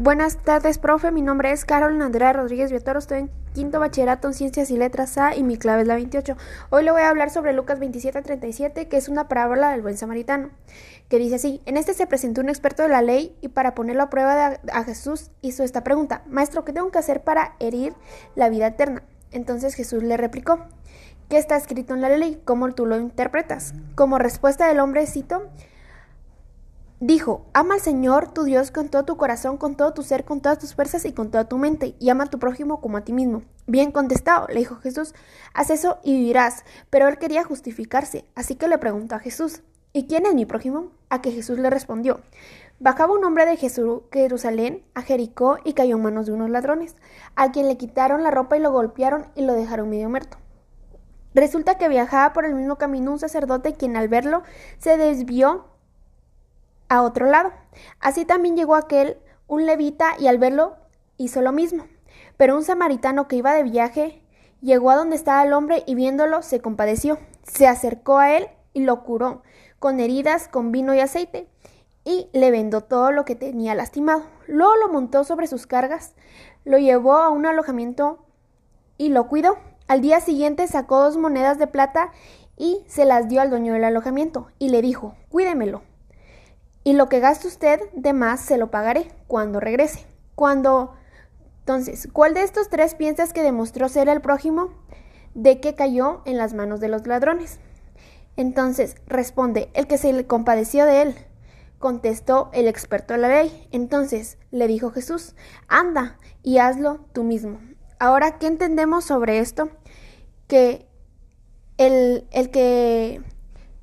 Buenas tardes, profe. Mi nombre es Carol Andrea Rodríguez Viatoro. Estoy en quinto bachillerato en Ciencias y Letras A y mi clave es la 28. Hoy le voy a hablar sobre Lucas 27 37, que es una parábola del buen samaritano, que dice así: En este se presentó un experto de la ley y para ponerlo a prueba a Jesús hizo esta pregunta: Maestro, ¿qué tengo que hacer para herir la vida eterna? Entonces Jesús le replicó: ¿Qué está escrito en la ley? ¿Cómo tú lo interpretas? Como respuesta del hombre, cito, Dijo, ama al Señor tu Dios con todo tu corazón, con todo tu ser, con todas tus fuerzas y con toda tu mente, y ama a tu prójimo como a ti mismo. Bien contestado, le dijo Jesús, haz eso y vivirás. Pero él quería justificarse, así que le preguntó a Jesús, ¿y quién es mi prójimo? A que Jesús le respondió, bajaba un hombre de Jerusalén a Jericó y cayó en manos de unos ladrones, a quien le quitaron la ropa y lo golpearon y lo dejaron medio muerto. Resulta que viajaba por el mismo camino un sacerdote quien al verlo se desvió a otro lado. Así también llegó aquel, un levita, y al verlo hizo lo mismo. Pero un samaritano que iba de viaje llegó a donde estaba el hombre y viéndolo se compadeció. Se acercó a él y lo curó, con heridas, con vino y aceite, y le vendó todo lo que tenía lastimado. Luego lo montó sobre sus cargas, lo llevó a un alojamiento y lo cuidó. Al día siguiente sacó dos monedas de plata y se las dio al dueño del alojamiento y le dijo, cuídemelo y lo que gaste usted de más se lo pagaré cuando regrese. Cuando... Entonces, ¿cuál de estos tres piensas que demostró ser el prójimo de que cayó en las manos de los ladrones? Entonces, responde, el que se le compadeció de él. Contestó el experto de la ley. Entonces, le dijo Jesús, anda y hazlo tú mismo. Ahora, ¿qué entendemos sobre esto? Que el, el que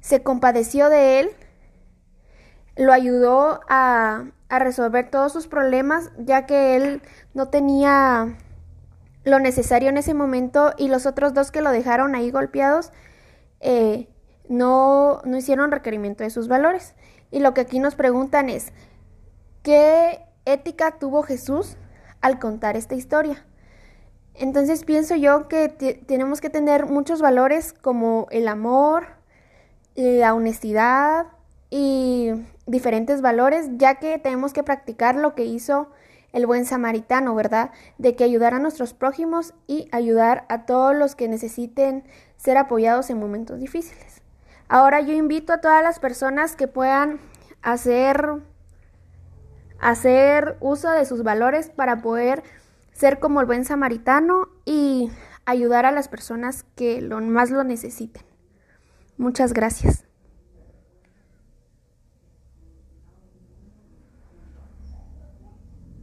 se compadeció de él lo ayudó a, resolver todos sus problemas, ya que él no tenía lo necesario en ese momento y los otros dos que lo dejaron ahí golpeados eh, no, no hicieron requerimiento de sus valores. Y lo que aquí nos preguntan es, ¿qué ética tuvo Jesús al contar esta historia? Entonces pienso yo que tenemos que tener muchos valores como el amor, la honestidad y diferentes valores, ya que tenemos que practicar lo que hizo el buen samaritano, ¿verdad? De que ayudar a nuestros prójimos y ayudar a todos los que necesiten ser apoyados en momentos difíciles. Ahora yo invito a todas las personas que puedan hacer hacer uso de sus valores para poder ser como el buen samaritano y ayudar a las personas que lo más lo necesiten. Muchas gracias.